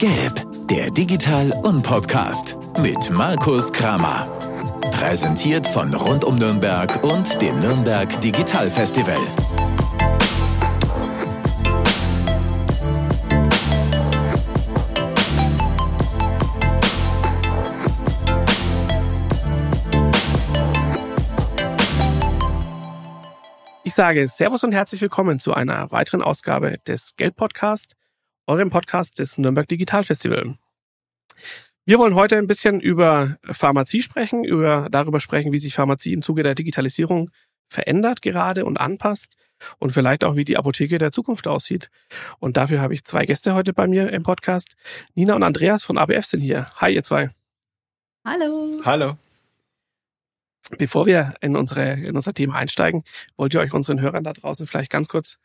Gelb, der Digital- und Podcast mit Markus Kramer. Präsentiert von Rund um Nürnberg und dem Nürnberg Digital Festival. Ich sage Servus und herzlich willkommen zu einer weiteren Ausgabe des Geld Podcast, eurem Podcast des Nürnberg Digital Festival. Wir wollen heute ein bisschen über Pharmazie sprechen, über darüber sprechen, wie sich Pharmazie im Zuge der Digitalisierung verändert gerade und anpasst und vielleicht auch, wie die Apotheke der Zukunft aussieht. Und dafür habe ich zwei Gäste heute bei mir im Podcast. Nina und Andreas von ABF sind hier. Hi, ihr zwei. Hallo. Hallo. Bevor wir in, unsere, in unser Thema einsteigen, wollt ihr euch unseren Hörern da draußen vielleicht ganz kurz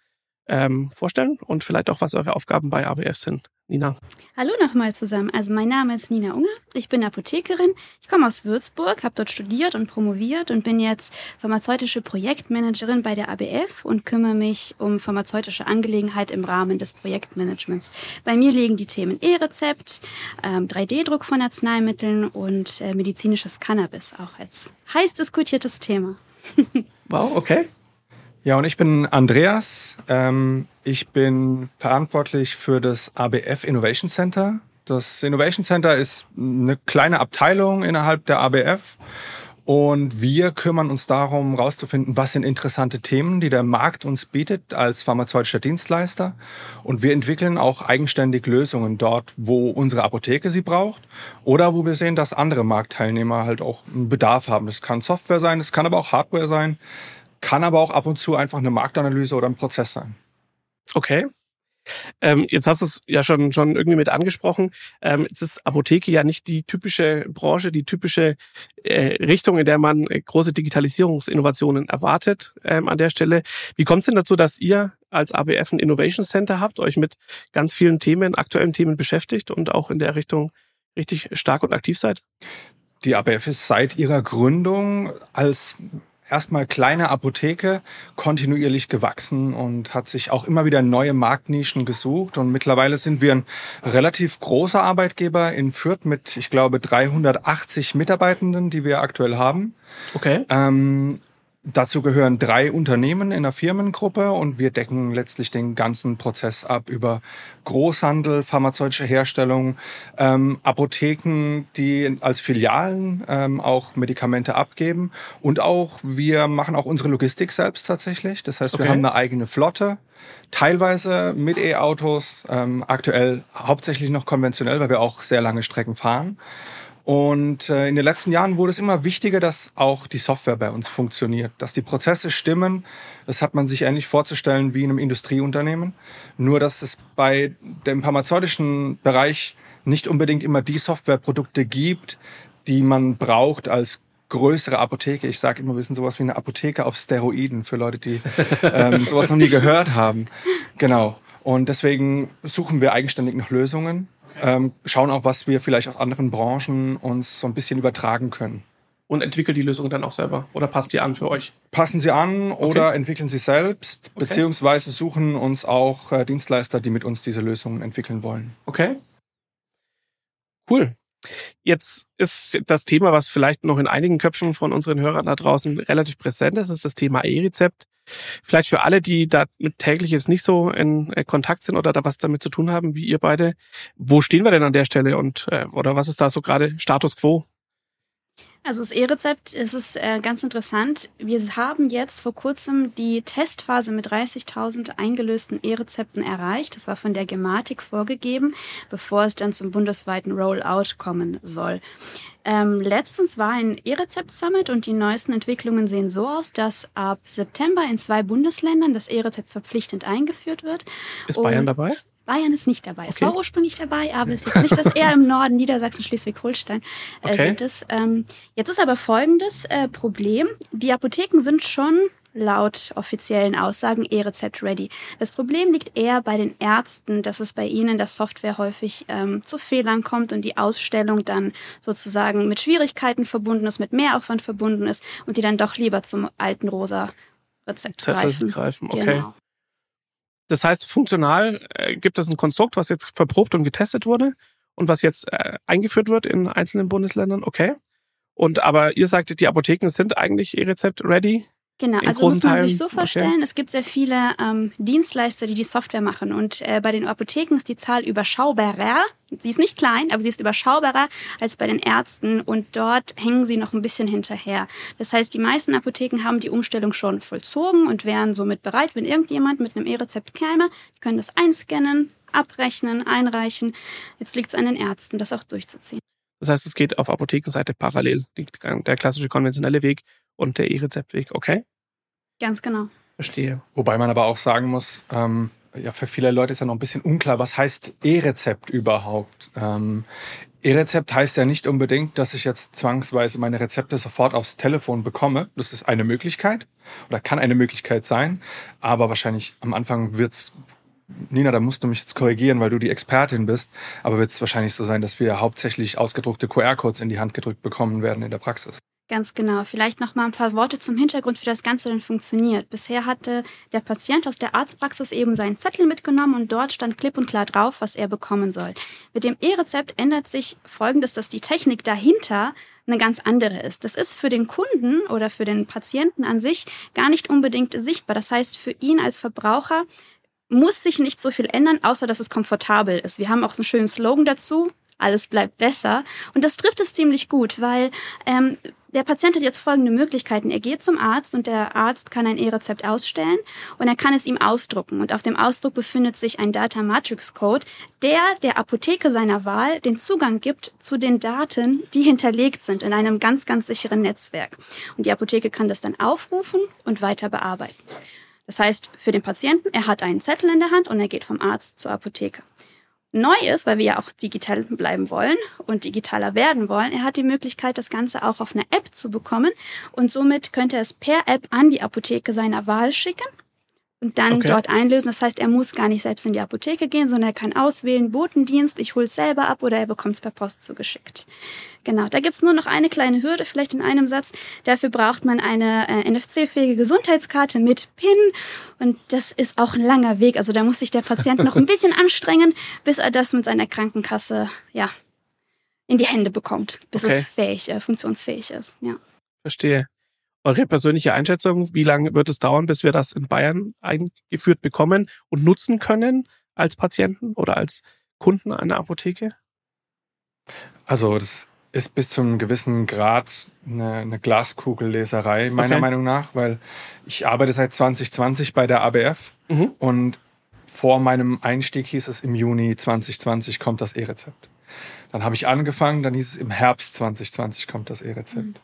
ähm, vorstellen und vielleicht auch, was eure Aufgaben bei ABF sind. Nina. Hallo nochmal zusammen. Also mein Name ist Nina Unger. Ich bin Apothekerin. Ich komme aus Würzburg, habe dort studiert und promoviert und bin jetzt pharmazeutische Projektmanagerin bei der ABF und kümmere mich um pharmazeutische Angelegenheit im Rahmen des Projektmanagements. Bei mir liegen die Themen E-Rezept, ähm, 3D-Druck von Arzneimitteln und äh, medizinisches Cannabis auch als heiß diskutiertes Thema. wow, okay. Ja, und ich bin Andreas. Ähm, ich bin verantwortlich für das ABF Innovation Center. Das Innovation Center ist eine kleine Abteilung innerhalb der ABF. Und wir kümmern uns darum, herauszufinden, was sind interessante Themen, die der Markt uns bietet als pharmazeutischer Dienstleister. Und wir entwickeln auch eigenständig Lösungen dort, wo unsere Apotheke sie braucht oder wo wir sehen, dass andere Marktteilnehmer halt auch einen Bedarf haben. Das kann Software sein, das kann aber auch Hardware sein kann aber auch ab und zu einfach eine Marktanalyse oder ein Prozess sein. Okay. Ähm, jetzt hast du es ja schon, schon irgendwie mit angesprochen. Ähm, jetzt ist Apotheke ja nicht die typische Branche, die typische äh, Richtung, in der man äh, große Digitalisierungsinnovationen erwartet ähm, an der Stelle. Wie kommt es denn dazu, dass ihr als ABF ein Innovation Center habt, euch mit ganz vielen Themen, aktuellen Themen beschäftigt und auch in der Richtung richtig stark und aktiv seid? Die ABF ist seit ihrer Gründung als erstmal kleine Apotheke kontinuierlich gewachsen und hat sich auch immer wieder neue Marktnischen gesucht. Und mittlerweile sind wir ein relativ großer Arbeitgeber in Fürth mit, ich glaube, 380 Mitarbeitenden, die wir aktuell haben. Okay. Ähm, Dazu gehören drei Unternehmen in der Firmengruppe und wir decken letztlich den ganzen Prozess ab über Großhandel, pharmazeutische Herstellung, ähm, Apotheken, die als Filialen ähm, auch Medikamente abgeben und auch wir machen auch unsere Logistik selbst tatsächlich. Das heißt, okay. wir haben eine eigene Flotte, teilweise mit E-Autos, ähm, aktuell hauptsächlich noch konventionell, weil wir auch sehr lange Strecken fahren. Und äh, in den letzten Jahren wurde es immer wichtiger, dass auch die Software bei uns funktioniert, dass die Prozesse stimmen. Das hat man sich ähnlich vorzustellen wie in einem Industrieunternehmen. Nur, dass es bei dem pharmazeutischen Bereich nicht unbedingt immer die Softwareprodukte gibt, die man braucht als größere Apotheke. Ich sage immer, wir sind sowas wie eine Apotheke auf Steroiden für Leute, die ähm, sowas noch nie gehört haben. Genau. Und deswegen suchen wir eigenständig nach Lösungen ähm, schauen auch, was wir vielleicht aus anderen Branchen uns so ein bisschen übertragen können. Und entwickelt die Lösung dann auch selber oder passt die an für euch? Passen sie an okay. oder entwickeln sie selbst, okay. beziehungsweise suchen uns auch äh, Dienstleister, die mit uns diese Lösungen entwickeln wollen. Okay. Cool. Jetzt ist das Thema, was vielleicht noch in einigen Köpfen von unseren Hörern da draußen relativ präsent ist, ist das Thema E-Rezept. Vielleicht für alle, die da täglich jetzt nicht so in äh, Kontakt sind oder da was damit zu tun haben, wie ihr beide, wo stehen wir denn an der Stelle und äh, oder was ist da so gerade Status quo? Also das E-Rezept ist es äh, ganz interessant. Wir haben jetzt vor kurzem die Testphase mit 30.000 eingelösten E-Rezepten erreicht. Das war von der Gematik vorgegeben, bevor es dann zum bundesweiten Rollout kommen soll. Ähm, letztens war ein E-Rezept-Summit und die neuesten Entwicklungen sehen so aus, dass ab September in zwei Bundesländern das E-Rezept verpflichtend eingeführt wird. Ist Bayern dabei? Bayern ist nicht dabei. Okay. Es war ursprünglich dabei, aber es ist nicht, dass eher im Norden, Niedersachsen, Schleswig-Holstein äh, okay. sind es. Ähm, jetzt ist aber folgendes äh, Problem. Die Apotheken sind schon laut offiziellen Aussagen E-Rezept ready. Das Problem liegt eher bei den Ärzten, dass es bei ihnen der Software häufig ähm, zu Fehlern kommt und die Ausstellung dann sozusagen mit Schwierigkeiten verbunden ist, mit Mehraufwand verbunden ist und die dann doch lieber zum alten rosa Rezept greifen. greifen. Okay. Genau. Das heißt, funktional äh, gibt es ein Konstrukt, was jetzt verprobt und getestet wurde und was jetzt äh, eingeführt wird in einzelnen Bundesländern. Okay. Und aber ihr sagtet, die Apotheken sind eigentlich E-Rezept ready. Genau, also muss man Teilen. sich so vorstellen, okay. es gibt sehr viele ähm, Dienstleister, die die Software machen und äh, bei den Apotheken ist die Zahl überschaubarer. Sie ist nicht klein, aber sie ist überschaubarer als bei den Ärzten und dort hängen sie noch ein bisschen hinterher. Das heißt, die meisten Apotheken haben die Umstellung schon vollzogen und wären somit bereit, wenn irgendjemand mit einem E-Rezept käme, die können das einscannen, abrechnen, einreichen. Jetzt liegt es an den Ärzten, das auch durchzuziehen. Das heißt, es geht auf Apothekenseite parallel, der klassische konventionelle Weg und der E-Rezeptweg, okay? Ganz genau. Verstehe. Wobei man aber auch sagen muss, ähm, ja, für viele Leute ist ja noch ein bisschen unklar, was heißt E-Rezept überhaupt? Ähm, E-Rezept heißt ja nicht unbedingt, dass ich jetzt zwangsweise meine Rezepte sofort aufs Telefon bekomme. Das ist eine Möglichkeit oder kann eine Möglichkeit sein. Aber wahrscheinlich am Anfang wird es, Nina, da musst du mich jetzt korrigieren, weil du die Expertin bist, aber wird es wahrscheinlich so sein, dass wir hauptsächlich ausgedruckte QR-Codes in die Hand gedrückt bekommen werden in der Praxis. Ganz genau. Vielleicht noch mal ein paar Worte zum Hintergrund, wie das Ganze denn funktioniert. Bisher hatte der Patient aus der Arztpraxis eben seinen Zettel mitgenommen und dort stand klipp und klar drauf, was er bekommen soll. Mit dem E-Rezept ändert sich Folgendes, dass die Technik dahinter eine ganz andere ist. Das ist für den Kunden oder für den Patienten an sich gar nicht unbedingt sichtbar. Das heißt, für ihn als Verbraucher muss sich nicht so viel ändern, außer dass es komfortabel ist. Wir haben auch einen schönen Slogan dazu. Alles bleibt besser. Und das trifft es ziemlich gut, weil ähm, der Patient hat jetzt folgende Möglichkeiten. Er geht zum Arzt und der Arzt kann ein E-Rezept ausstellen und er kann es ihm ausdrucken. Und auf dem Ausdruck befindet sich ein Data Matrix Code, der der Apotheke seiner Wahl den Zugang gibt zu den Daten, die hinterlegt sind in einem ganz, ganz sicheren Netzwerk. Und die Apotheke kann das dann aufrufen und weiter bearbeiten. Das heißt, für den Patienten, er hat einen Zettel in der Hand und er geht vom Arzt zur Apotheke neu ist, weil wir ja auch digital bleiben wollen und digitaler werden wollen, er hat die Möglichkeit, das Ganze auch auf einer App zu bekommen und somit könnte er es per App an die Apotheke seiner Wahl schicken dann okay. dort einlösen. Das heißt, er muss gar nicht selbst in die Apotheke gehen, sondern er kann auswählen, Botendienst, ich hole es selber ab oder er bekommt es per Post zugeschickt. Genau, da gibt's nur noch eine kleine Hürde, vielleicht in einem Satz. Dafür braucht man eine äh, NFC-fähige Gesundheitskarte mit PIN und das ist auch ein langer Weg. Also da muss sich der Patient noch ein bisschen anstrengen, bis er das mit seiner Krankenkasse ja in die Hände bekommt, bis okay. es fähig, äh, funktionsfähig ist. Ja. Verstehe. Eure persönliche Einschätzung, wie lange wird es dauern, bis wir das in Bayern eingeführt bekommen und nutzen können als Patienten oder als Kunden einer Apotheke? Also das ist bis zu einem gewissen Grad eine, eine Glaskugelleserei, meiner okay. Meinung nach, weil ich arbeite seit 2020 bei der ABF mhm. und vor meinem Einstieg hieß es, im Juni 2020 kommt das E-Rezept. Dann habe ich angefangen, dann hieß es, im Herbst 2020 kommt das E-Rezept. Mhm.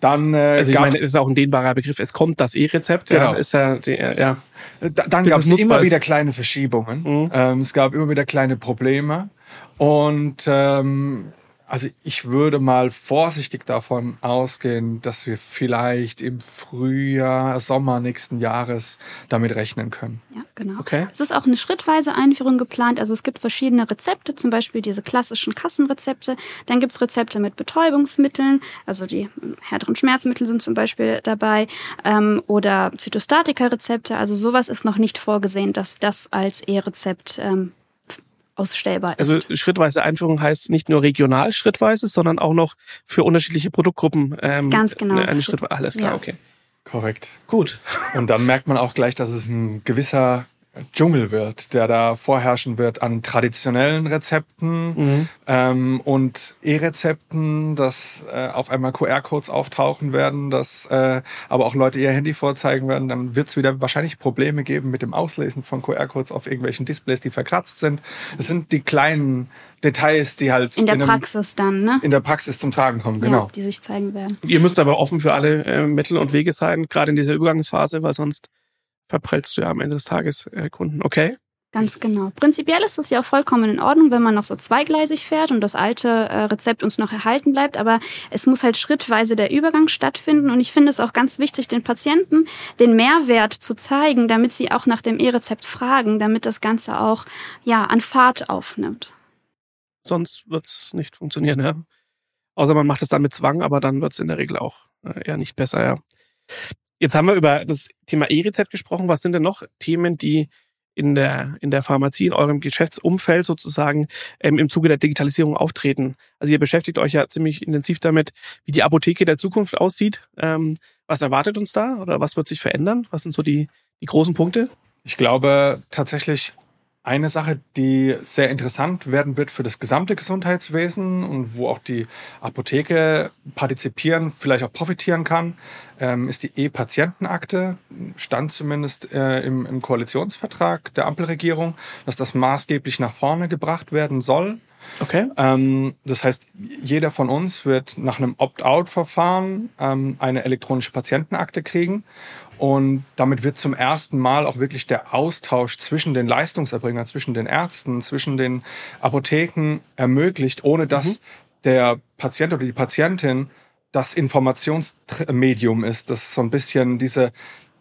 Dann, äh, also ich meine, es ist auch ein dehnbarer Begriff. Es kommt das E-Rezept. Genau. Ja, ist ja, die, ja. Da, dann gab es immer wieder kleine Verschiebungen. Mhm. Ähm, es gab immer wieder kleine Probleme. Und ähm, also ich würde mal vorsichtig davon ausgehen, dass wir vielleicht im Frühjahr, Sommer nächsten Jahres damit rechnen können. Ja, genau. Okay. Es ist auch eine schrittweise Einführung geplant. Also es gibt verschiedene Rezepte, zum Beispiel diese klassischen Kassenrezepte. Dann gibt's Rezepte mit Betäubungsmitteln, also die härteren Schmerzmittel sind zum Beispiel dabei, ähm, oder Zytostatika-Rezepte. Also sowas ist noch nicht vorgesehen, dass das als E-Rezept ähm, ausstellbar also ist. Also schrittweise Einführung heißt nicht nur regional schrittweise, sondern auch noch für unterschiedliche Produktgruppen. Ähm, Ganz genau. Eine Schrittweise. Alles klar, ja. okay. Korrekt. Gut. Und dann merkt man auch gleich, dass es ein gewisser Dschungel wird, der da vorherrschen wird an traditionellen Rezepten mhm. ähm, und E-Rezepten, dass äh, auf einmal QR-Codes auftauchen werden, dass äh, aber auch Leute ihr Handy vorzeigen werden. Dann wird es wieder wahrscheinlich Probleme geben mit dem Auslesen von QR-Codes auf irgendwelchen Displays, die verkratzt sind. Das sind die kleinen Details, die halt in der in einem, Praxis dann, ne? In der Praxis zum Tragen kommen, genau. Ja, die sich zeigen werden. Ihr müsst aber offen für alle äh, Mittel und Wege sein, gerade in dieser Übergangsphase, weil sonst verprellst du ja am Ende des Tages äh, Kunden. Okay. Ganz genau. Prinzipiell ist es ja auch vollkommen in Ordnung, wenn man noch so zweigleisig fährt und das alte äh, Rezept uns noch erhalten bleibt. Aber es muss halt schrittweise der Übergang stattfinden. Und ich finde es auch ganz wichtig, den Patienten den Mehrwert zu zeigen, damit sie auch nach dem E-Rezept fragen, damit das Ganze auch ja an Fahrt aufnimmt. Sonst wird's nicht funktionieren, ja. Außer man macht es dann mit Zwang, aber dann wird's in der Regel auch äh, eher nicht besser, ja. Jetzt haben wir über das Thema E-Rezept gesprochen. Was sind denn noch Themen, die in der, in der Pharmazie, in eurem Geschäftsumfeld sozusagen ähm, im Zuge der Digitalisierung auftreten? Also ihr beschäftigt euch ja ziemlich intensiv damit, wie die Apotheke der Zukunft aussieht. Ähm, was erwartet uns da oder was wird sich verändern? Was sind so die, die großen Punkte? Ich glaube tatsächlich, eine Sache, die sehr interessant werden wird für das gesamte Gesundheitswesen und wo auch die Apotheke partizipieren, vielleicht auch profitieren kann, ähm, ist die E-Patientenakte. Stand zumindest äh, im, Koalitionsvertrag der Ampelregierung, dass das maßgeblich nach vorne gebracht werden soll. Okay. Ähm, das heißt, jeder von uns wird nach einem Opt-out-Verfahren ähm, eine elektronische Patientenakte kriegen. Und damit wird zum ersten Mal auch wirklich der Austausch zwischen den Leistungserbringern, zwischen den Ärzten, zwischen den Apotheken ermöglicht, ohne dass mhm. der Patient oder die Patientin das Informationsmedium ist, das so ein bisschen diese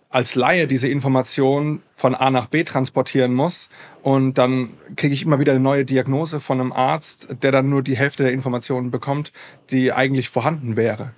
als Laie diese Information von A nach B transportieren muss und dann kriege ich immer wieder eine neue Diagnose von einem Arzt, der dann nur die Hälfte der Informationen bekommt, die eigentlich vorhanden wäre.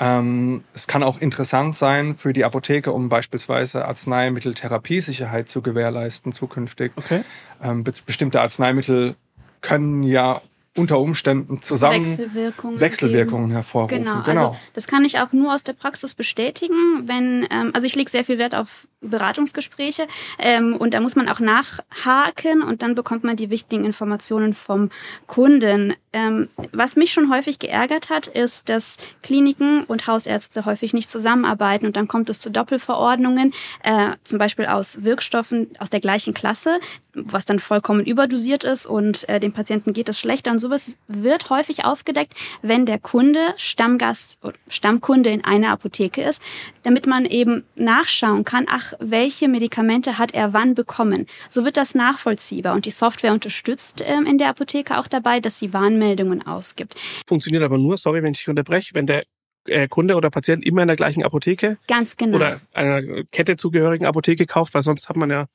Ähm, es kann auch interessant sein für die Apotheke, um beispielsweise Arzneimitteltherapiesicherheit zu gewährleisten zukünftig. Okay. Ähm, be bestimmte Arzneimittel können ja unter Umständen zusammen Wechselwirkungen, Wechselwirkungen hervorrufen. Genau, genau. Also das kann ich auch nur aus der Praxis bestätigen. Wenn, ähm, also ich lege sehr viel Wert auf Beratungsgespräche ähm, und da muss man auch nachhaken und dann bekommt man die wichtigen Informationen vom Kunden. Ähm, was mich schon häufig geärgert hat, ist, dass Kliniken und Hausärzte häufig nicht zusammenarbeiten und dann kommt es zu Doppelverordnungen, äh, zum Beispiel aus Wirkstoffen aus der gleichen Klasse, was dann vollkommen überdosiert ist und äh, dem Patienten geht es schlechter. Und sowas wird häufig aufgedeckt, wenn der Kunde Stammgast, Stammkunde in einer Apotheke ist, damit man eben nachschauen kann, ach, welche Medikamente hat er wann bekommen. So wird das nachvollziehbar und die Software unterstützt ähm, in der Apotheke auch dabei, dass sie Warnmeldungen ausgibt. Funktioniert aber nur, sorry, wenn ich dich unterbreche, wenn der äh, Kunde oder Patient immer in der gleichen Apotheke Ganz genau. oder einer Kette zugehörigen Apotheke kauft, weil sonst hat man ja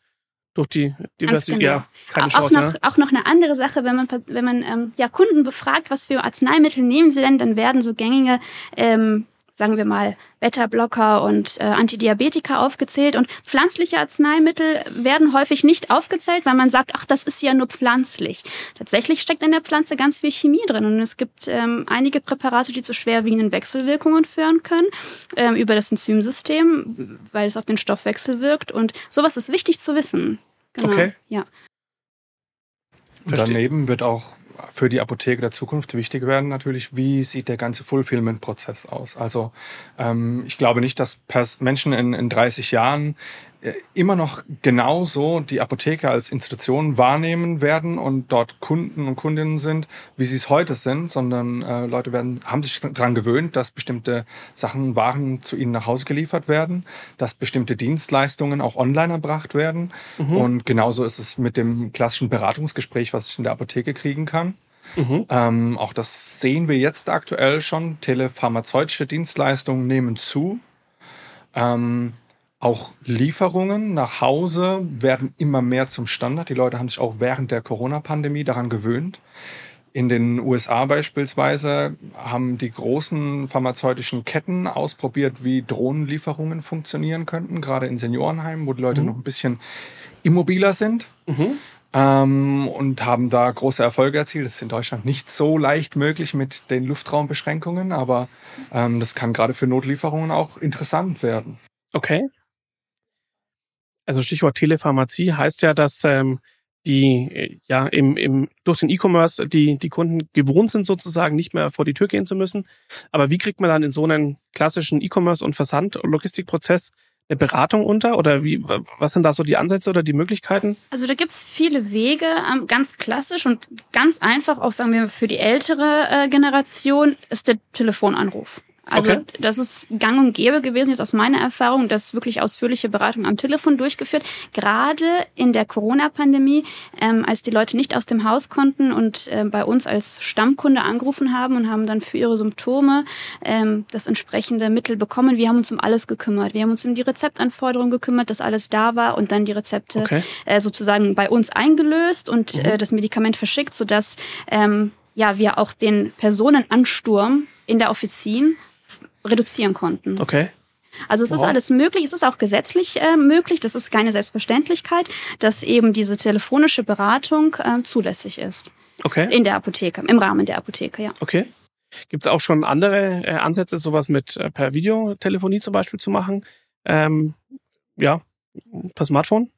durch die Diversität genau. ja keine auch Chance. Noch, ja. Auch noch eine andere Sache, wenn man, wenn man ähm, ja, Kunden befragt, was für Arzneimittel nehmen sie denn, dann werden so gängige ähm, sagen wir mal, Beta-Blocker und äh, Antidiabetika aufgezählt. Und pflanzliche Arzneimittel werden häufig nicht aufgezählt, weil man sagt, ach, das ist ja nur pflanzlich. Tatsächlich steckt in der Pflanze ganz viel Chemie drin. Und es gibt ähm, einige Präparate, die zu schwerwiegenden Wechselwirkungen führen können ähm, über das Enzymsystem, weil es auf den Stoffwechsel wirkt. Und sowas ist wichtig zu wissen. Genau. Okay. Ja. Daneben wird auch für die Apotheke der Zukunft wichtig werden natürlich, wie sieht der ganze Fulfillment-Prozess aus. Also ähm, ich glaube nicht, dass Menschen in, in 30 Jahren immer noch genauso die Apotheke als Institution wahrnehmen werden und dort Kunden und Kundinnen sind, wie sie es heute sind, sondern äh, Leute werden, haben sich daran gewöhnt, dass bestimmte Sachen, Waren zu ihnen nach Hause geliefert werden, dass bestimmte Dienstleistungen auch online erbracht werden. Mhm. Und genauso ist es mit dem klassischen Beratungsgespräch, was ich in der Apotheke kriegen kann. Mhm. Ähm, auch das sehen wir jetzt aktuell schon. Telepharmazeutische Dienstleistungen nehmen zu. Ähm, auch Lieferungen nach Hause werden immer mehr zum Standard. Die Leute haben sich auch während der Corona-Pandemie daran gewöhnt. In den USA beispielsweise haben die großen pharmazeutischen Ketten ausprobiert, wie Drohnenlieferungen funktionieren könnten, gerade in Seniorenheimen, wo die Leute mhm. noch ein bisschen immobiler sind. Mhm. Ähm, und haben da große Erfolge erzielt. Das ist in Deutschland nicht so leicht möglich mit den Luftraumbeschränkungen, aber ähm, das kann gerade für Notlieferungen auch interessant werden. Okay also Stichwort Telepharmazie heißt ja, dass ähm, die äh, ja im, im durch den E-Commerce die die Kunden gewohnt sind sozusagen nicht mehr vor die Tür gehen zu müssen. Aber wie kriegt man dann in so einen klassischen E-Commerce und Versand und Logistikprozess eine Beratung unter oder wie was sind da so die Ansätze oder die Möglichkeiten? Also da gibt's viele Wege, ähm, ganz klassisch und ganz einfach, auch sagen wir für die ältere äh, Generation ist der Telefonanruf. Also okay. das ist gang und gäbe gewesen, jetzt aus meiner Erfahrung, das wirklich ausführliche Beratung am Telefon durchgeführt. Gerade in der Corona-Pandemie, ähm, als die Leute nicht aus dem Haus konnten und äh, bei uns als Stammkunde angerufen haben und haben dann für ihre Symptome ähm, das entsprechende Mittel bekommen. Wir haben uns um alles gekümmert. Wir haben uns um die Rezeptanforderungen gekümmert, dass alles da war und dann die Rezepte okay. äh, sozusagen bei uns eingelöst und mhm. äh, das Medikament verschickt, sodass ähm, ja, wir auch den Personenansturm in der Offizin reduzieren konnten. Okay. Also es ist Wow. alles möglich, es ist auch gesetzlich äh, möglich, das ist keine Selbstverständlichkeit, dass eben diese telefonische Beratung äh, zulässig ist. Okay. In der Apotheke, im Rahmen der Apotheke, ja. Okay. Gibt es auch schon andere äh, Ansätze, sowas mit äh, per Videotelefonie zum Beispiel zu machen? Ähm, ja, per Smartphone?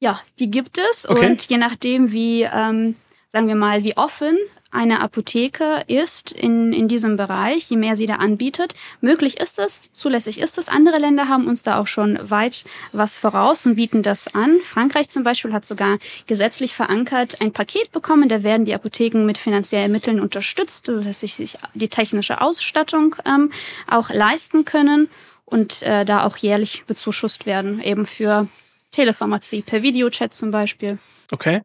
Ja, die gibt es Okay. und je nachdem, wie, ähm, sagen wir mal, wie offen eine Apotheke ist in, in diesem Bereich, je mehr sie da anbietet, möglich ist es, zulässig ist es. Andere Länder haben uns da auch schon weit was voraus und bieten das an. Frankreich zum Beispiel hat sogar gesetzlich verankert ein Paket bekommen, da werden die Apotheken mit finanziellen Mitteln unterstützt, dass sie sich die technische Ausstattung ähm, auch leisten können und äh, da auch jährlich bezuschusst werden, eben für Telepharmazie, per Videochat zum Beispiel. Okay.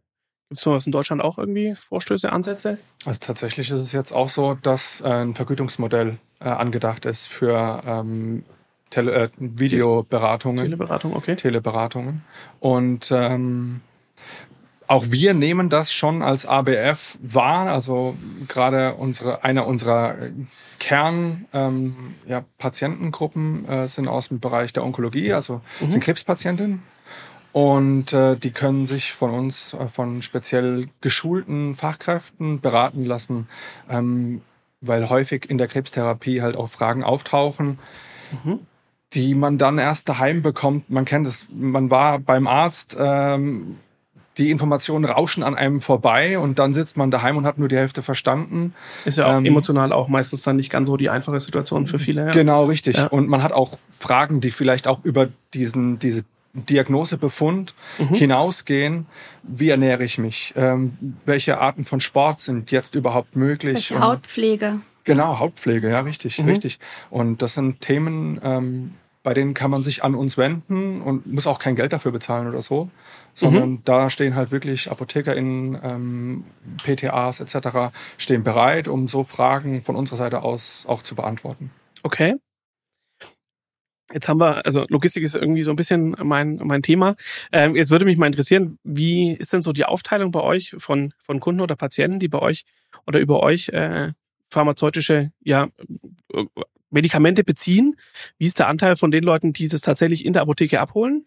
Gibt es sowas in Deutschland auch irgendwie Vorstöße, Ansätze? Also tatsächlich ist es jetzt auch so, dass äh, ein Vergütungsmodell äh, angedacht ist für ähm, Tele äh, Videoberatungen, Teleberatung, okay. Teleberatungen. Und ähm, auch wir nehmen das schon als ABF wahr. Also gerade unsere, einer unserer Kern ähm, ja, äh, sind aus dem Bereich der Onkologie, also sind Krebspatientinnen. Und äh, die können sich von uns, äh, von speziell geschulten Fachkräften beraten lassen, ähm, weil häufig in der Krebstherapie halt auch Fragen auftauchen, die man dann erst daheim bekommt. Man kennt es, man war beim Arzt, ähm, die Informationen rauschen an einem vorbei und dann sitzt man daheim und hat nur die Hälfte verstanden. Ist ja auch Ähm, emotional auch meistens dann nicht ganz so die einfache Situation für viele. Ja. Genau, richtig. Ja. Und man hat auch Fragen, die vielleicht auch über diesen, diese Diagnosebefund Mhm. hinausgehen. Wie ernähre ich mich? Ähm, welche Arten von Sport sind jetzt überhaupt möglich? Welche Und- Hautpflege. Genau, Hautpflege, ja, richtig, Mhm. richtig. Und das sind Themen, ähm, bei denen kann man sich an uns wenden und muss auch kein Geld dafür bezahlen oder so, sondern Mhm. da stehen halt wirklich ApothekerInnen, ähm, PTAs etc. stehen bereit, um so Fragen von unserer Seite aus auch zu beantworten. Okay. Jetzt haben wir, also Logistik ist irgendwie so ein bisschen mein, mein Thema. Ähm, jetzt würde mich mal interessieren, wie ist denn so die Aufteilung bei euch von, von Kunden oder Patienten, die bei euch oder über euch äh, pharmazeutische ja, Medikamente beziehen? Wie ist der Anteil von den Leuten, die das tatsächlich in der Apotheke abholen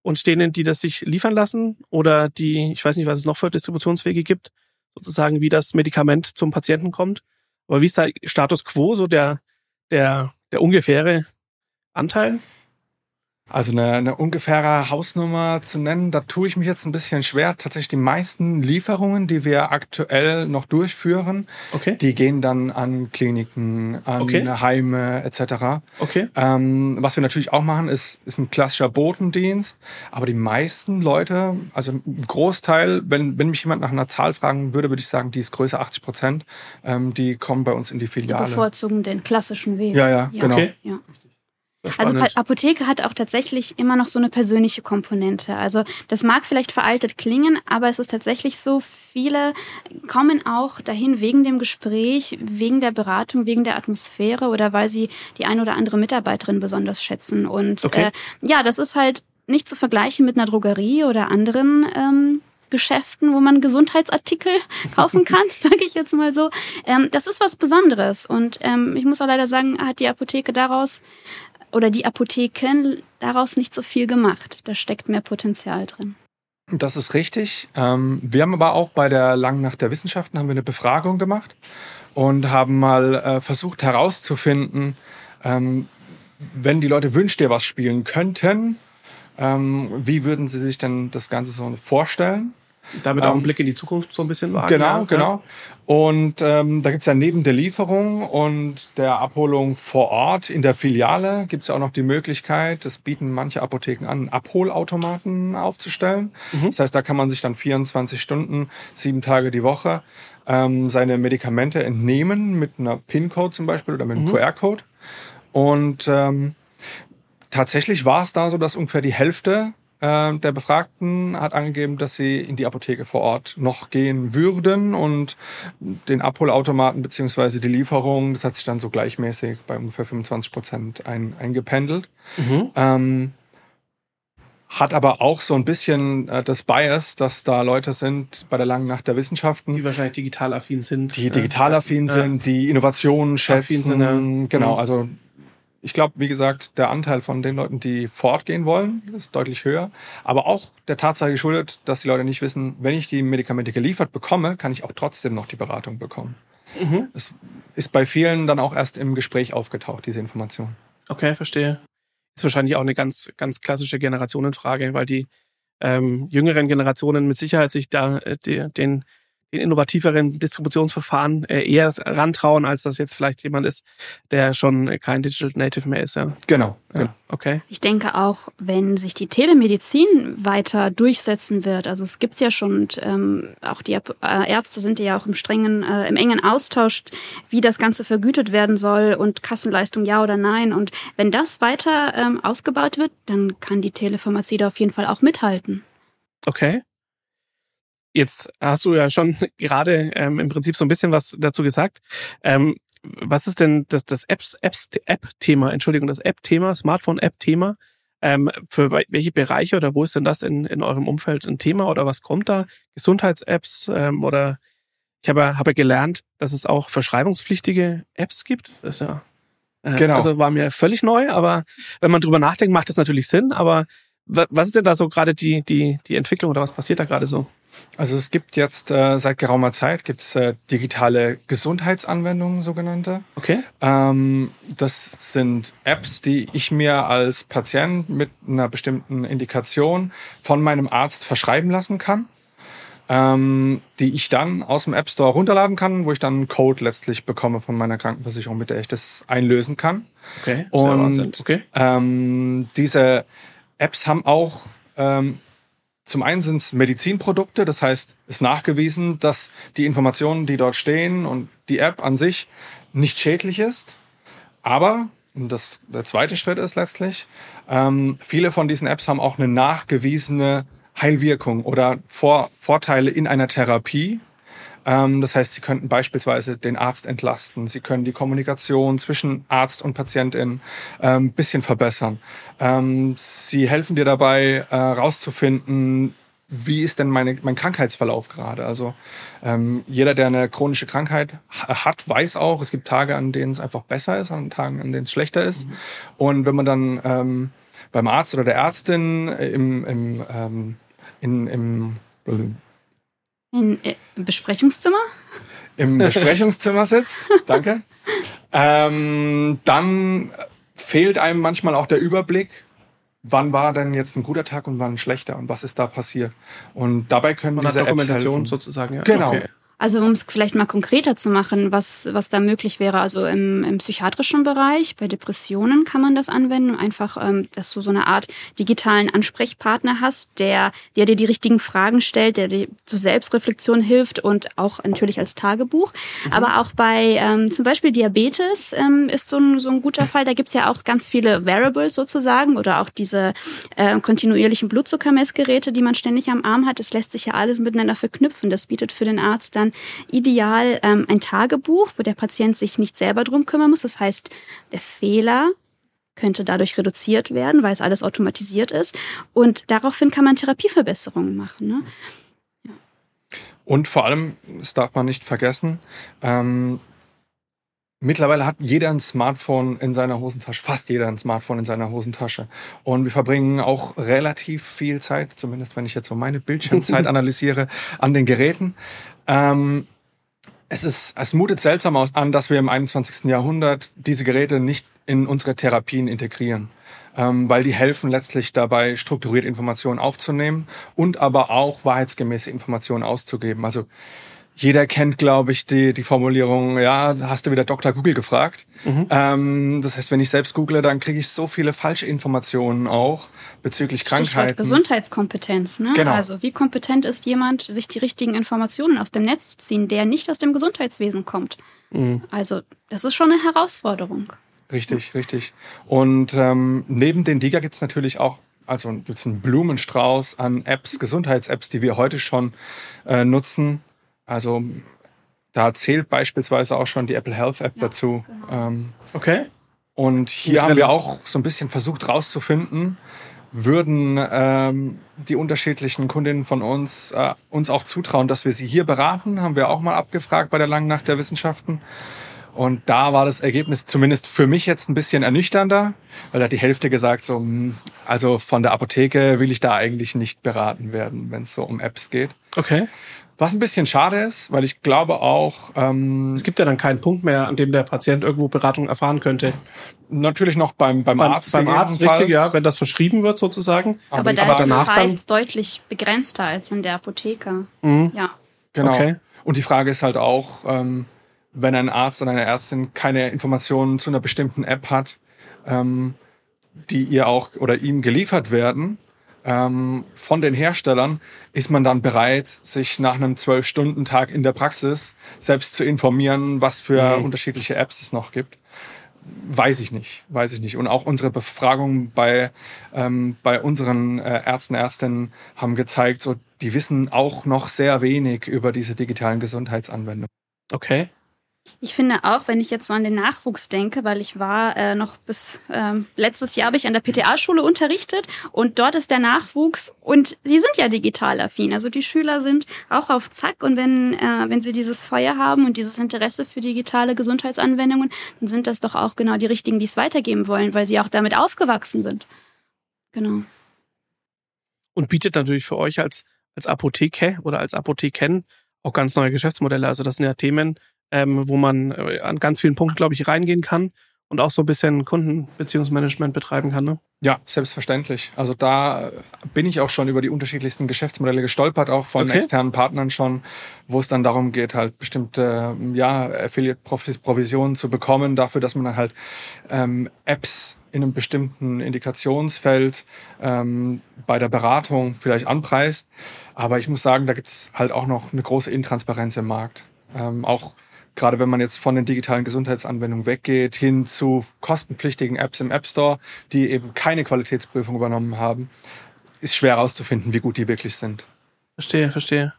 und denen, die das sich liefern lassen oder die, ich weiß nicht, was es noch für Distributionswege gibt, sozusagen, wie das Medikament zum Patienten kommt? Aber wie ist da Status quo, so der, der, der ungefähre Anteil? Also eine, eine ungefähre Hausnummer zu nennen, da tue ich mich jetzt ein bisschen schwer. Tatsächlich die meisten Lieferungen, die wir aktuell noch durchführen, Okay. die gehen dann an Kliniken, an Okay. Heime etc. Okay. Ähm, was wir natürlich auch machen, ist, ist ein klassischer Botendienst. Aber die meisten Leute, also ein Großteil, wenn, wenn mich jemand nach einer Zahl fragen würde, würde ich sagen, die ist größer 80 Prozent. Ähm, die kommen bei uns in die Die Filiale. bevorzugen den klassischen Weg. Ja, ja, genau. Okay. Ja. Also Apotheke hat auch tatsächlich immer noch so eine persönliche Komponente. Also das mag vielleicht veraltet klingen, aber es ist tatsächlich so, viele kommen auch dahin wegen dem Gespräch, wegen der Beratung, wegen der Atmosphäre oder weil sie die eine oder andere Mitarbeiterin besonders schätzen. Und Okay. äh, ja, das ist halt nicht zu vergleichen mit einer Drogerie oder anderen ähm, Geschäften, wo man Gesundheitsartikel kaufen kann, sage ich jetzt mal so. Ähm, das ist was Besonderes. Und ähm, ich muss auch leider sagen, hat die Apotheke daraus oder die Apotheken daraus nicht so viel gemacht. Da steckt mehr Potenzial drin. Das ist richtig. Ähm, wir haben aber auch bei der Langen Nacht der Wissenschaften haben wir eine Befragung gemacht und haben mal äh, versucht herauszufinden, ähm, wenn die Leute Wünsch dir was spielen könnten, ähm, wie würden sie sich denn das Ganze so vorstellen? Damit auch einen ähm, Blick in die Zukunft so ein bisschen wagen. Genau, ja. genau. Und ähm, da gibt's ja neben der Lieferung und der Abholung vor Ort in der Filiale gibt's ja auch noch die Möglichkeit, das bieten manche Apotheken an, Abholautomaten aufzustellen. Das heißt, da kann man sich dann 24 Stunden, sieben Tage die Woche ähm, seine Medikamente entnehmen mit einer PIN-Code zum Beispiel oder mit einem QR-Code. Und ähm, tatsächlich war es da so, dass ungefähr die Hälfte äh, der Befragten hat angegeben, dass sie in die Apotheke vor Ort noch gehen würden und den Abholautomaten beziehungsweise die Lieferung, das hat sich dann so gleichmäßig bei ungefähr 25 Prozent ein, eingependelt. Mhm. Ähm, hat aber auch so ein bisschen äh, das Bias, dass da Leute sind bei der langen Nacht der Wissenschaften, Die wahrscheinlich digital affin sind. die digital affin Ja. sind, die Innovationen schätzen. sind, ja. Genau, Mhm. also ich glaube, wie gesagt, der Anteil von den Leuten, die fortgehen wollen, ist deutlich höher. Aber auch der Tatsache geschuldet, dass die Leute nicht wissen, wenn ich die Medikamente geliefert bekomme, kann ich auch trotzdem noch die Beratung bekommen. Mhm. Es ist bei vielen dann auch erst im Gespräch aufgetaucht, diese Information. Okay, verstehe. Ist wahrscheinlich auch eine ganz, ganz klassische Generationenfrage, weil die ähm, jüngeren Generationen mit Sicherheit sich da äh, die, den den innovativeren Distributionsverfahren äh, eher rantrauen, als das jetzt vielleicht jemand ist, der schon kein Digital Native mehr ist. Ja. Genau. Ja, genau. okay. Ich denke auch, wenn sich die Telemedizin weiter durchsetzen wird, also es gibt's ja schon, und, ähm, auch die äh, Ärzte sind ja auch im strengen, äh, im engen Austausch, wie das Ganze vergütet werden soll und Kassenleistung ja oder nein. Und wenn das weiter ähm, ausgebaut wird, dann kann die Telepharmazie da auf jeden Fall auch mithalten. Okay. Jetzt hast du ja schon gerade ähm, im Prinzip so ein bisschen was dazu gesagt. Ähm, was ist denn das, das Apps, Apps, App-Thema, Entschuldigung, das App-Thema, Smartphone-App-Thema? Ähm, für welche Bereiche oder wo ist denn das in, in eurem Umfeld ein Thema oder was kommt da? Gesundheits-Apps ähm, oder ich habe, habe gelernt, dass es auch verschreibungspflichtige Apps gibt. Das ist ja, äh, genau. Also war mir völlig neu, aber wenn man drüber nachdenkt, macht das natürlich Sinn. Aber was ist denn da so gerade die, die, die Entwicklung oder was passiert da gerade so? Also es gibt jetzt äh, seit geraumer Zeit gibt's äh, digitale Gesundheitsanwendungen, sogenannte. Okay. Ähm, das sind Apps, die ich mir als Patient mit einer bestimmten Indikation von meinem Arzt verschreiben lassen kann. Ähm, die ich dann aus dem App Store runterladen kann, wo ich dann einen Code letztlich bekomme von meiner Krankenversicherung, mit der ich das einlösen kann. Okay. Und okay. Ähm, diese Apps haben auch ähm, zum einen sind es Medizinprodukte, das heißt, es ist nachgewiesen, dass die Informationen, die dort stehen und die App an sich nicht schädlich ist. Aber, und das, der zweite Schritt ist letztlich, ähm, viele von diesen Apps haben auch eine nachgewiesene Heilwirkung oder Vor Vorteile in einer Therapie. Ähm, das heißt, Sie könnten beispielsweise den Arzt entlasten. Sie können die Kommunikation zwischen Arzt und Patientin ein ähm, bisschen verbessern. Ähm, Sie helfen dir dabei, herauszufinden, äh, wie ist denn meine, mein Krankheitsverlauf gerade? Also ähm, jeder, der eine chronische Krankheit hat, weiß auch, es gibt Tage, an denen es einfach besser ist, an Tagen, an denen es schlechter ist. Mhm. Und wenn man dann ähm, beim Arzt oder der Ärztin im, im, ähm, in, im in, äh, Im Besprechungszimmer? Im Besprechungszimmer sitzt, danke. Ähm, dann fehlt einem manchmal auch der Überblick, wann war denn jetzt ein guter Tag und wann ein schlechter und was ist da passiert. Und dabei können Man diese Dokumentation Apps helfen. sozusagen, ja. Genau. Okay. Also um es vielleicht mal konkreter zu machen, was, was da möglich wäre. Also im, im psychiatrischen Bereich, bei Depressionen kann man das anwenden. Einfach, ähm, dass du so eine Art digitalen Ansprechpartner hast, der, der dir die richtigen Fragen stellt, der dir zur Selbstreflexion hilft und auch natürlich als Tagebuch. Mhm. Aber auch bei ähm, zum Beispiel Diabetes ähm, ist so ein, so ein guter Fall. Da gibt's ja auch ganz viele Variables sozusagen oder auch diese äh, kontinuierlichen Blutzuckermessgeräte, die man ständig am Arm hat. Das lässt sich ja alles miteinander verknüpfen. Das bietet für den Arzt dann ideal ähm, ein Tagebuch, wo der Patient sich nicht selber drum kümmern muss. Das heißt, der Fehler könnte dadurch reduziert werden, weil es alles automatisiert ist. Und daraufhin kann man Therapieverbesserungen machen. Ne? Ja. Und vor allem, das darf man nicht vergessen, ähm, Mittlerweile hat jeder ein Smartphone in seiner Hosentasche, fast jeder ein Smartphone in seiner Hosentasche. Und wir verbringen auch relativ viel Zeit, zumindest wenn ich jetzt so meine Bildschirmzeit analysiere, an den Geräten. Ähm, es, ist, es mutet seltsam aus an, dass wir im 21. Jahrhundert diese Geräte nicht in unsere Therapien integrieren. Ähm, weil die helfen letztlich dabei, strukturiert Informationen aufzunehmen und aber auch wahrheitsgemäße Informationen auszugeben. Also jeder kennt, glaube ich, die, die Formulierung, ja, hast du wieder Dr. Google gefragt. Mhm. Ähm, das heißt, wenn ich selbst google, dann kriege ich so viele falsche Informationen auch bezüglich Krankheiten. Stichwort Gesundheitskompetenz. Ne? Genau. Also wie kompetent ist jemand, sich die richtigen Informationen aus dem Netz zu ziehen, der nicht aus dem Gesundheitswesen kommt? Mhm. Also das ist schon eine Herausforderung. Richtig, richtig. Und ähm, neben den DIGA gibt es natürlich auch also gibt es einen Blumenstrauß an Apps, Gesundheits-Apps, die wir heute schon äh, nutzen, also da zählt beispielsweise auch schon die Apple Health App ja, dazu. Genau. Ähm, okay. Und hier haben wir auch so ein bisschen versucht rauszufinden, würden ähm, die unterschiedlichen Kundinnen von uns äh, uns auch zutrauen, dass wir sie hier beraten, haben wir auch mal abgefragt bei der Langen Nacht der Wissenschaften. Und da war das Ergebnis zumindest für mich jetzt ein bisschen ernüchternder, weil da hat die Hälfte gesagt, so, hm, also von der Apotheke will ich da eigentlich nicht beraten werden, wenn es so um Apps geht. Okay. Was ein bisschen schade ist, weil ich glaube auch. Ähm, es gibt ja dann keinen Punkt mehr, an dem der Patient irgendwo Beratung erfahren könnte. Natürlich noch beim, beim, beim Arzt. Beim Arzt, richtig, ja, wenn das verschrieben wird sozusagen. Aber, aber da ist die Zeit deutlich begrenzter als in der Apotheke. Mhm. Ja. Genau. Okay. Und die Frage ist halt auch, ähm, wenn ein Arzt oder eine Ärztin keine Informationen zu einer bestimmten App hat, ähm, die ihr auch oder ihm geliefert werden, ähm, von den Herstellern, ist man dann bereit, sich nach einem Zwölf-Stunden-Tag in der Praxis selbst zu informieren, was für mhm. unterschiedliche Apps es noch gibt. Weiß ich nicht, weiß ich nicht. Und auch unsere Befragungen bei, ähm, bei unseren äh, Ärzten, Ärztinnen haben gezeigt, so, die wissen auch noch sehr wenig über diese digitalen Gesundheitsanwendungen. Okay. Ich finde auch, wenn ich jetzt so an den Nachwuchs denke, weil ich war äh, noch bis ähm, letztes Jahr habe ich an der PTA-Schule unterrichtet und dort ist der Nachwuchs und sie sind ja digital affin. Also die Schüler sind auch auf Zack und wenn, äh, wenn sie dieses Feuer haben und dieses Interesse für digitale Gesundheitsanwendungen, dann sind das doch auch genau die richtigen, die es weitergeben wollen, weil sie auch damit aufgewachsen sind. Genau. Und bietet natürlich für euch als, als Apotheke oder als Apotheken auch ganz neue Geschäftsmodelle. Also das sind ja Themen, ähm, wo man äh, an ganz vielen Punkten, glaube ich, reingehen kann und auch so ein bisschen Kundenbeziehungsmanagement betreiben kann. Ne? Ja, selbstverständlich. Also da bin ich auch schon über die unterschiedlichsten Geschäftsmodelle gestolpert, auch von okay. externen Partnern schon, wo es dann darum geht, halt bestimmte ja, Affiliate-Provisionen zu bekommen, dafür, dass man dann halt ähm, Apps in einem bestimmten Indikationsfeld ähm, bei der Beratung vielleicht anpreist. Aber ich muss sagen, da gibt es halt auch noch eine große Intransparenz im Markt. Ähm, auch gerade wenn man jetzt von den digitalen Gesundheitsanwendungen weggeht, hin zu kostenpflichtigen Apps im App Store, die eben keine Qualitätsprüfung übernommen haben, ist schwer herauszufinden, wie gut die wirklich sind. Verstehe, verstehe.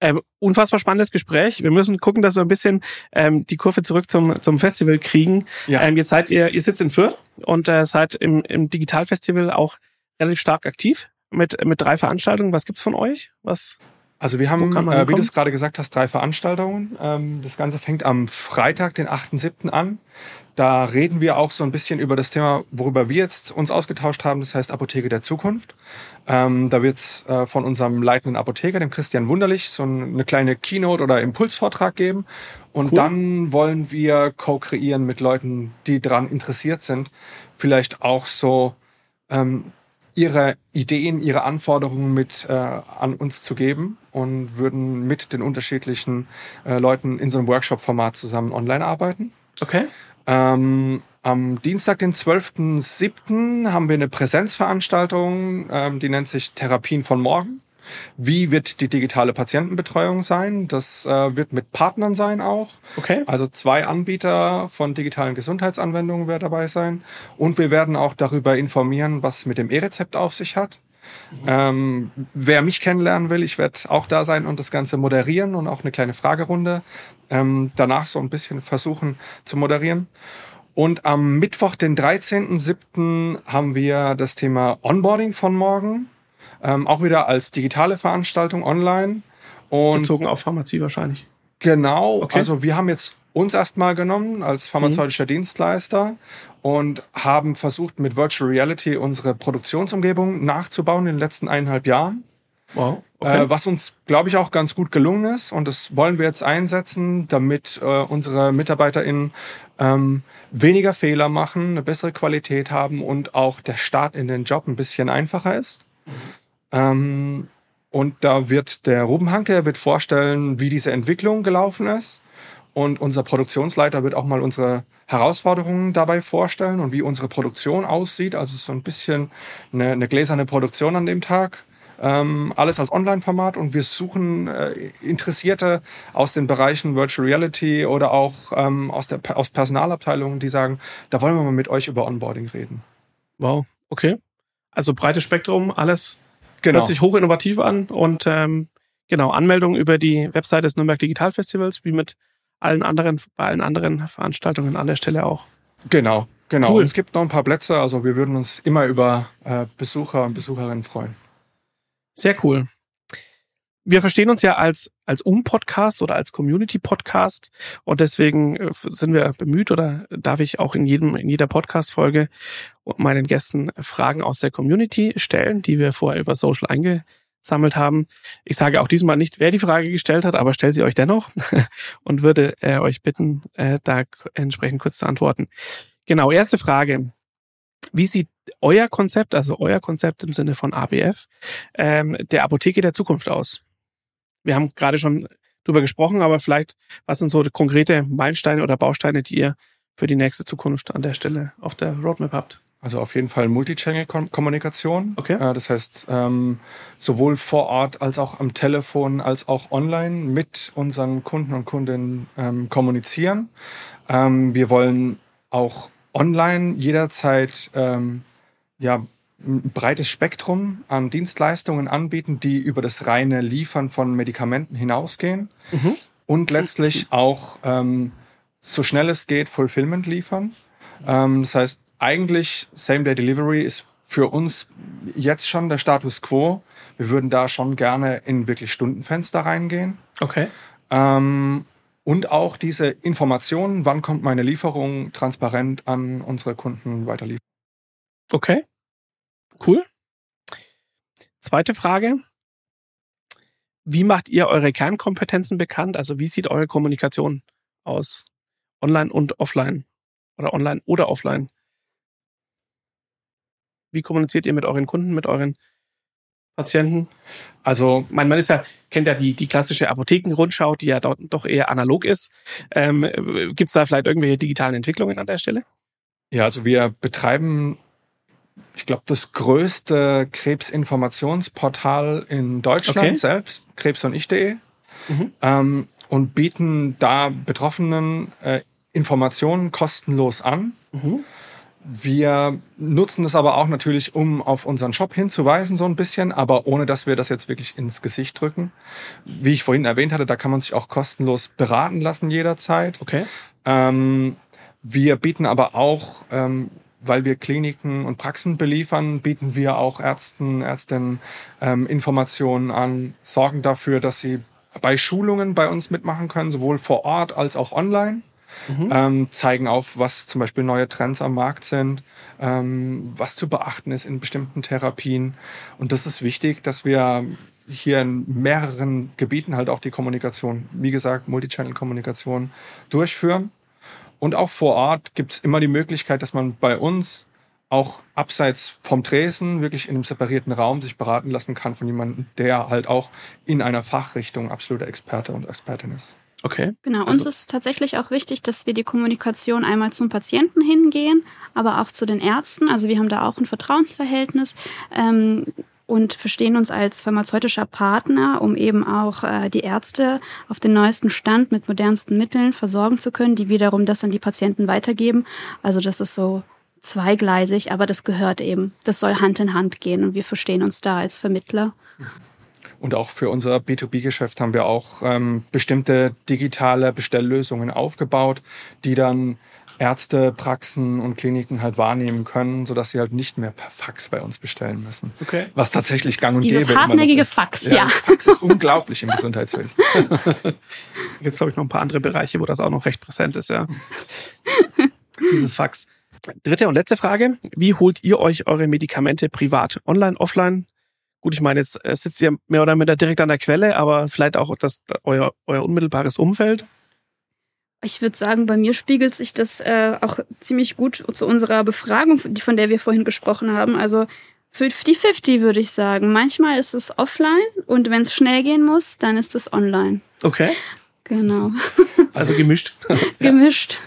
Ähm, unfassbar spannendes Gespräch. Wir müssen gucken, dass wir ein bisschen ähm, die Kurve zurück zum, zum Festival kriegen. Ja. Ähm, jetzt seid ihr, ihr sitzt in Fürth und äh, seid im, im Digitalfestival auch relativ stark aktiv mit, mit drei Veranstaltungen. Was gibt's von euch? Was? Also wir haben, äh, wie du es gerade gesagt hast, drei Veranstaltungen. Ähm, das Ganze fängt am Freitag, den 8.7. an. Da reden wir auch so ein bisschen über das Thema, worüber wir jetzt uns ausgetauscht haben, das heißt Apotheke der Zukunft. Ähm, da wird es äh, von unserem leitenden Apotheker, dem Christian Wunderlich, so eine kleine Keynote oder Impulsvortrag geben. Und cool. dann wollen wir co-kreieren mit Leuten, die daran interessiert sind, vielleicht auch so ähm, ihre Ideen, ihre Anforderungen mit äh, an uns zu geben und würden mit den unterschiedlichen äh, Leuten in so einem Workshop-Format zusammen online arbeiten. Okay. Ähm, am Dienstag, den 12.07. haben wir eine Präsenzveranstaltung, ähm, die nennt sich Therapien von morgen. Wie wird die digitale Patientenbetreuung sein? Das äh, wird mit Partnern sein auch. Okay. Also zwei Anbieter von digitalen Gesundheitsanwendungen werden dabei sein. Und wir werden auch darüber informieren, was es mit dem E-Rezept auf sich hat. Mhm. Ähm, wer mich kennenlernen will, ich werde auch da sein und das Ganze moderieren und auch eine kleine Fragerunde ähm, danach so ein bisschen versuchen zu moderieren. Und am Mittwoch, den 13.07., haben wir das Thema Onboarding von morgen. Ähm, auch wieder als digitale Veranstaltung online. Und Bezogen auf Pharmazie wahrscheinlich. Genau, okay. also wir haben jetzt uns erstmal genommen als pharmazeutischer mhm. Dienstleister und haben versucht, mit Virtual Reality unsere Produktionsumgebung nachzubauen in den letzten eineinhalb Jahren. Wow. Okay. Äh, was uns, glaube ich, auch ganz gut gelungen ist. Und das wollen wir jetzt einsetzen, damit äh, unsere MitarbeiterInnen ähm, weniger Fehler machen, eine bessere Qualität haben und auch der Start in den Job ein bisschen einfacher ist. Mhm. Ähm, und da wird der Ruben Hanke wird vorstellen, wie diese Entwicklung gelaufen ist. Und unser Produktionsleiter wird auch mal unsere Herausforderungen dabei vorstellen und wie unsere Produktion aussieht. Also so ein bisschen eine, eine gläserne Produktion an dem Tag. Ähm, alles als Online-Format und wir suchen äh, Interessierte aus den Bereichen Virtual Reality oder auch ähm, aus, der, aus Personalabteilungen, die sagen, da wollen wir mal mit euch über Onboarding reden. Wow, okay. Also breites Spektrum, alles Genau. Hört sich hochinnovativ an und ähm, genau, Anmeldung über die Website des Nürnberg Digital Festivals, wie mit allen anderen, bei allen anderen Veranstaltungen an der Stelle auch. Genau, genau. Cool. Es gibt noch ein paar Plätze, also wir würden uns immer über äh, Besucher und Besucherinnen freuen. Sehr cool. wir verstehen uns ja als, als Um-Podcast oder als Community-Podcast und deswegen äh, sind wir bemüht oder darf ich auch in jedem, in jeder Podcast-Folge meinen Gästen Fragen aus der Community stellen, die wir vorher über Social eingesammelt haben. Ich sage auch diesmal nicht, wer die Frage gestellt hat, aber stellt sie euch dennoch und würde äh, euch bitten, äh, da entsprechend kurz zu antworten. Genau, erste Frage. Wie sieht euer Konzept, also euer Konzept im Sinne von ABF, ähm, der Apotheke der Zukunft aus? Wir haben gerade schon drüber gesprochen, aber vielleicht, was sind so konkrete Meilensteine oder Bausteine, die ihr für die nächste Zukunft an der Stelle auf der Roadmap habt? Also auf jeden Fall Multichannel-Kommunikation. Okay. Äh, das heißt, ähm, sowohl vor Ort als auch am Telefon als auch online mit unseren Kunden und Kundinnen ähm, kommunizieren. Ähm, wir wollen auch online jederzeit ja, ein breites Spektrum an Dienstleistungen anbieten, die über das reine Liefern von Medikamenten hinausgehen Mhm. und letztlich auch so schnell es geht Fulfillment liefern. Das heißt, eigentlich Same-Day-Delivery ist für uns jetzt schon der Status quo. Wir würden da schon gerne in wirklich Stundenfenster reingehen. Okay. Ähm, und auch diese Informationen, wann kommt meine Lieferung, transparent an unsere Kunden weiterliefern. Okay. Cool. Zweite Frage. Wie macht ihr eure Kernkompetenzen bekannt? Also wie sieht eure Kommunikation aus? Online und offline? Oder online oder offline? Wie kommuniziert ihr mit euren Kunden, mit euren Patienten? Also man ist ja, kennt ja die, die klassische Apothekenrundschau, die ja dort doch eher analog ist. Ähm, Gibt es da vielleicht irgendwelche digitalen Entwicklungen an der Stelle? Ja, also wir betreiben, ich glaube, das größte Krebsinformationsportal in Deutschland Okay. selbst, krebs und ich.de, Mhm. ähm, und bieten da Betroffenen äh, Informationen kostenlos an. Mhm. Wir nutzen das aber auch natürlich, um auf unseren Shop hinzuweisen, so ein bisschen, aber ohne dass wir das jetzt wirklich ins Gesicht drücken. Wie ich vorhin erwähnt hatte, da kann man sich auch kostenlos beraten lassen jederzeit. Okay. Ähm, wir bieten aber auch, ähm, weil wir Kliniken und Praxen beliefern, bieten wir auch Ärzten, Ärztinnen ähm, Informationen an, sorgen dafür, dass sie bei Schulungen bei uns mitmachen können, sowohl vor Ort als auch online. Ähm, zeigen auf, was zum Beispiel neue Trends am Markt sind, ähm, was zu beachten ist in bestimmten Therapien. Und das ist wichtig, dass wir hier in mehreren Gebieten halt auch die Kommunikation, wie gesagt, Multichannel-Kommunikation durchführen. Und auch vor Ort gibt es immer die Möglichkeit, dass man bei uns auch abseits vom Tresen wirklich in einem separierten Raum sich beraten lassen kann von jemandem, der halt auch in einer Fachrichtung absoluter Experte und Expertin ist. Okay. Genau, Also- uns ist tatsächlich auch wichtig, dass wir die Kommunikation einmal zum Patienten hingehen, aber auch zu den Ärzten. Also wir haben da auch ein Vertrauensverhältnis ähm, und verstehen uns als pharmazeutischer Partner, um eben auch äh, die Ärzte auf den neuesten Stand mit modernsten Mitteln versorgen zu können, die wiederum das an die Patienten weitergeben. Also das ist so zweigleisig, aber das gehört eben, das soll Hand in Hand gehen und wir verstehen uns da als Vermittler. Und auch für unser B2B-Geschäft haben wir auch ähm, bestimmte digitale Bestelllösungen aufgebaut, die dann Ärzte, Praxen und Kliniken halt wahrnehmen können, sodass sie halt nicht mehr per Fax bei uns bestellen müssen. Okay. Was tatsächlich gang und Dieses gäbe noch hartnäckige ist. Fax, ja. ja. das Fax ist unglaublich im Gesundheitswesen. Es, glaube ich, noch ein paar andere Bereiche, wo das auch noch recht präsent ist, ja. Dieses Fax. Dritte und letzte Frage. Wie holt ihr euch eure Medikamente privat? Online, offline? Gut, ich meine, jetzt äh, sitzt ihr mehr oder minder direkt an der Quelle, aber vielleicht auch das, euer, euer unmittelbares Umfeld. Ich würde sagen, bei mir spiegelt sich das äh, auch ziemlich gut zu unserer Befragung, die- von der wir vorhin gesprochen haben. Also 50-50 würde ich sagen. Manchmal ist es offline und wenn es schnell gehen muss, dann ist es online. Okay. Genau. Also gemischt. Gemischt.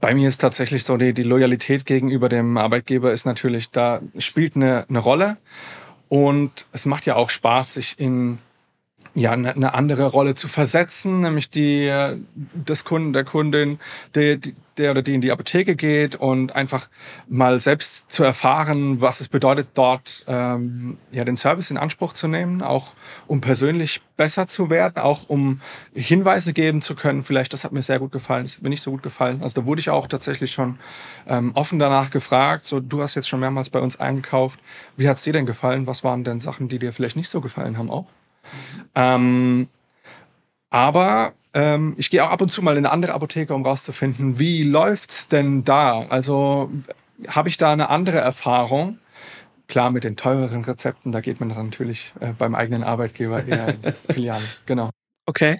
Bei mir ist tatsächlich so, die, die Loyalität gegenüber dem Arbeitgeber ist natürlich, da spielt eine, eine Rolle. Und es macht ja auch Spaß, sich in ja, eine, eine andere Rolle zu versetzen, nämlich die äh, des Kunden, der Kundin, der, die- der oder die in die Apotheke geht und einfach mal selbst zu erfahren, was es bedeutet, dort ähm, ja, den Service in Anspruch zu nehmen, auch um persönlich besser zu werden, auch um Hinweise geben zu können. Vielleicht, das hat mir sehr gut gefallen, das hat mir nicht so gut gefallen. Also da wurde ich auch tatsächlich schon ähm, offen danach gefragt. So, du hast jetzt schon mehrmals bei uns eingekauft. Wie hat es dir denn gefallen? Was waren denn Sachen, die dir vielleicht nicht so gefallen haben auch? Ähm, aber ähm, ich gehe auch ab und zu mal in eine andere Apotheke, um rauszufinden, wie läuft's denn da? Also habe ich da eine andere Erfahrung? Klar, mit den teureren Rezepten, da geht man dann natürlich äh, beim eigenen Arbeitgeber eher in die Filiale. Genau. Okay.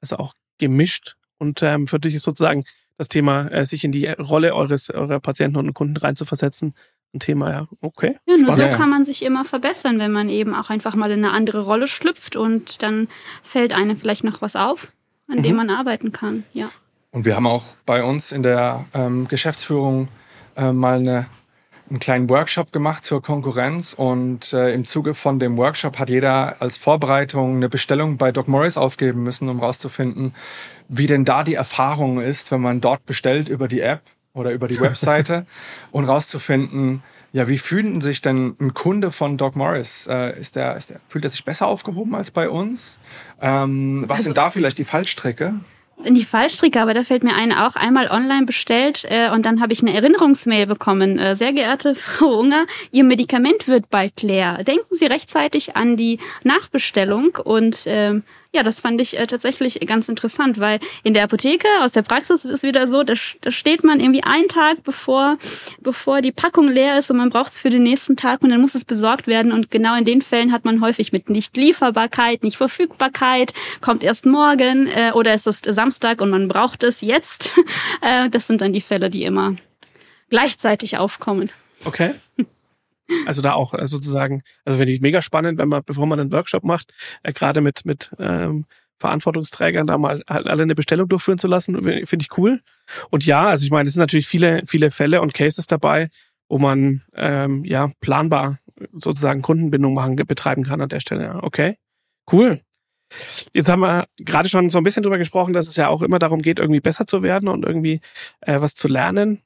Also auch gemischt. Und ähm, für dich ist sozusagen das Thema, äh, sich in die Rolle eures eurer Patienten und Kunden reinzuversetzen, ein Thema, ja. Okay. Ja, nur so Spannend. kann man sich immer verbessern, wenn man eben auch einfach mal in eine andere Rolle schlüpft und dann fällt einem vielleicht noch was auf, an dem Mhm. man arbeiten kann. Ja. Und wir haben auch bei uns in der ähm, Geschäftsführung äh, mal eine, einen kleinen Workshop gemacht zur Konkurrenz. Und äh, im Zuge von dem Workshop hat jeder als Vorbereitung eine Bestellung bei Doc Morris aufgeben müssen, um rauszufinden, wie denn da die Erfahrung ist, wenn man dort bestellt über die App oder über die Webseite und rauszufinden, ja, wie fühlt sich denn ein Kunde von Doc Morris? Äh, ist der, ist der, fühlt er sich besser aufgehoben als bei uns? Ähm, was Also- sind da vielleicht die Fallstricke? In die Fallstricke, aber da fällt mir ein, auch einmal online bestellt äh, und dann habe ich eine Erinnerungsmail bekommen. Äh, sehr geehrte Frau Unger, Ihr Medikament wird bald leer. Denken Sie rechtzeitig an die Nachbestellung und ähm, ja, das fand ich äh, tatsächlich ganz interessant, weil in der Apotheke aus der Praxis ist wieder so, da, da steht man irgendwie einen Tag bevor, bevor die Packung leer ist und man braucht es für den nächsten Tag und dann muss es besorgt werden und genau in den Fällen hat man häufig mit Nicht-Lieferbarkeit, Nicht-Verfügbarkeit, kommt erst morgen äh, oder es ist Samstag und man braucht es jetzt. äh, das sind dann die Fälle, die immer gleichzeitig aufkommen. Okay. Also da auch äh, sozusagen, also finde ich mega spannend, wenn man, bevor man einen Workshop macht, äh, gerade mit, mit ähm, Verantwortungsträgern da mal halt alle eine Bestellung durchführen zu lassen, finde ich cool. Und ja, also ich meine, es sind natürlich viele, viele Fälle und Cases dabei, wo man ähm, ja planbar sozusagen Kundenbindung machen, betreiben kann an der Stelle. Okay, cool. Jetzt haben wir gerade schon so ein bisschen drüber gesprochen, dass es ja auch immer darum geht, irgendwie besser zu werden und irgendwie äh, was zu lernen.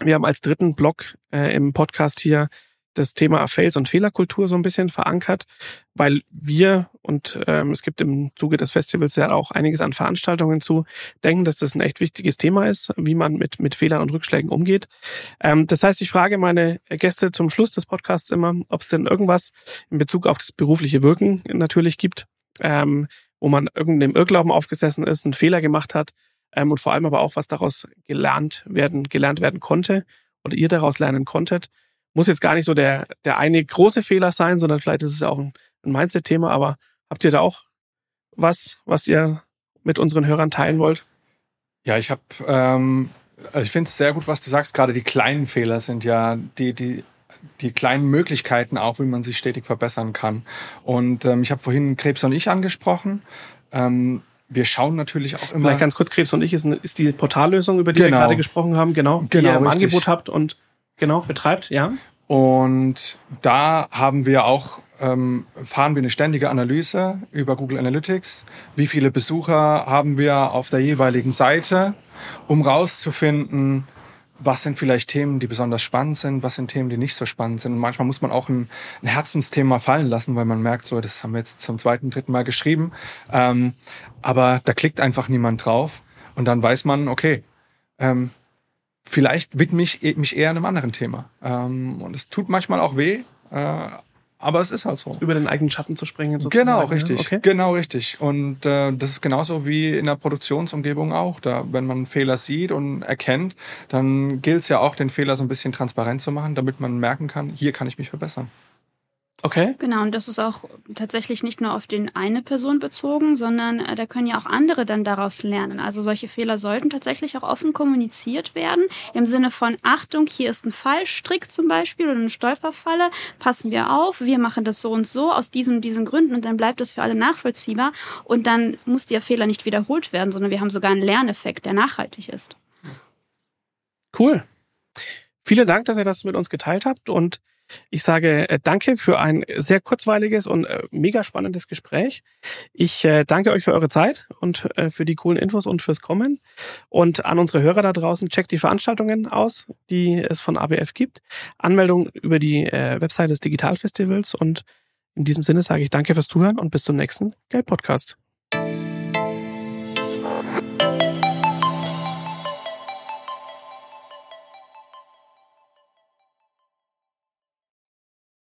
Wir haben als dritten Block äh, im Podcast hier das Thema Fails und Fehlerkultur so ein bisschen verankert, weil wir und ähm, es gibt im Zuge des Festivals ja auch einiges an Veranstaltungen zu denken, dass das ein echt wichtiges Thema ist, wie man mit mit Fehlern und Rückschlägen umgeht. Ähm, das heißt, ich frage meine Gäste zum Schluss des Podcasts immer, ob es denn irgendwas in Bezug auf das berufliche Wirken natürlich gibt, ähm, wo man irgendeinem Irrglauben aufgesessen ist, einen Fehler gemacht hat ähm, und vor allem aber auch, was daraus gelernt werden, gelernt werden konnte oder ihr daraus lernen konntet. Muss jetzt gar nicht so der, der eine große Fehler sein, sondern vielleicht ist es ja auch ein, ein Mindset-Thema, aber habt ihr da auch was, was ihr mit unseren Hörern teilen wollt? Ja, ich habe, ähm, also ich finde es sehr gut, was du sagst. Gerade die kleinen Fehler sind ja die, die, die kleinen Möglichkeiten auch, wie man sich stetig verbessern kann. Und ähm, ich habe vorhin Krebs und ich angesprochen. Ähm, wir schauen natürlich auch immer. Vielleicht ganz kurz, Krebs und ich ist, ist die Portallösung, über die Genau. wir gerade gesprochen haben, genau, die Genau, ihr im richtig. Angebot habt und genau betreibt, ja. Und da haben wir auch, ähm, fahren wir eine ständige Analyse über Google Analytics. Wie viele Besucher haben wir auf der jeweiligen Seite, um rauszufinden, was sind vielleicht Themen, die besonders spannend sind, was sind Themen, die nicht so spannend sind. Und manchmal muss man auch ein, ein Herzensthema fallen lassen, weil man merkt, so, das haben wir jetzt zum zweiten, dritten Mal geschrieben. Ähm, aber da klickt einfach niemand drauf. Und dann weiß man, okay, ähm, vielleicht widme ich mich eher einem anderen Thema. Ähm, und es tut manchmal auch weh, äh, aber es ist halt so. Über den eigenen Schatten zu springen. sozusagen, Genau, richtig. Okay. Genau, richtig. Und äh, das ist genauso wie in der Produktionsumgebung auch. Da, wenn man Fehler sieht und erkennt, dann gilt es ja auch, den Fehler so ein bisschen transparent zu machen, damit man merken kann, hier kann ich mich verbessern. Okay. Genau, und das ist auch tatsächlich nicht nur auf den eine Person bezogen, sondern äh, da können ja auch andere dann daraus lernen. Also solche Fehler sollten tatsächlich auch offen kommuniziert werden, im Sinne von Achtung, hier ist ein Fallstrick zum Beispiel oder eine Stolperfalle, passen wir auf, wir machen das so und so aus diesen und diesen Gründen und dann bleibt das für alle nachvollziehbar und dann muss der Fehler nicht wiederholt werden, sondern wir haben sogar einen Lerneffekt, der nachhaltig ist. Cool. Vielen Dank, dass ihr das mit uns geteilt habt und ich sage äh, danke für ein sehr kurzweiliges und äh, mega spannendes Gespräch. Ich äh, danke euch für eure Zeit und für die coolen Infos und fürs Kommen. Und an unsere Hörer da draußen, checkt die Veranstaltungen aus, die es von ABF gibt. Anmeldung über die Website des Digitalfestivals und in diesem Sinne sage ich danke fürs Zuhören und bis zum nächsten Geld-Podcast.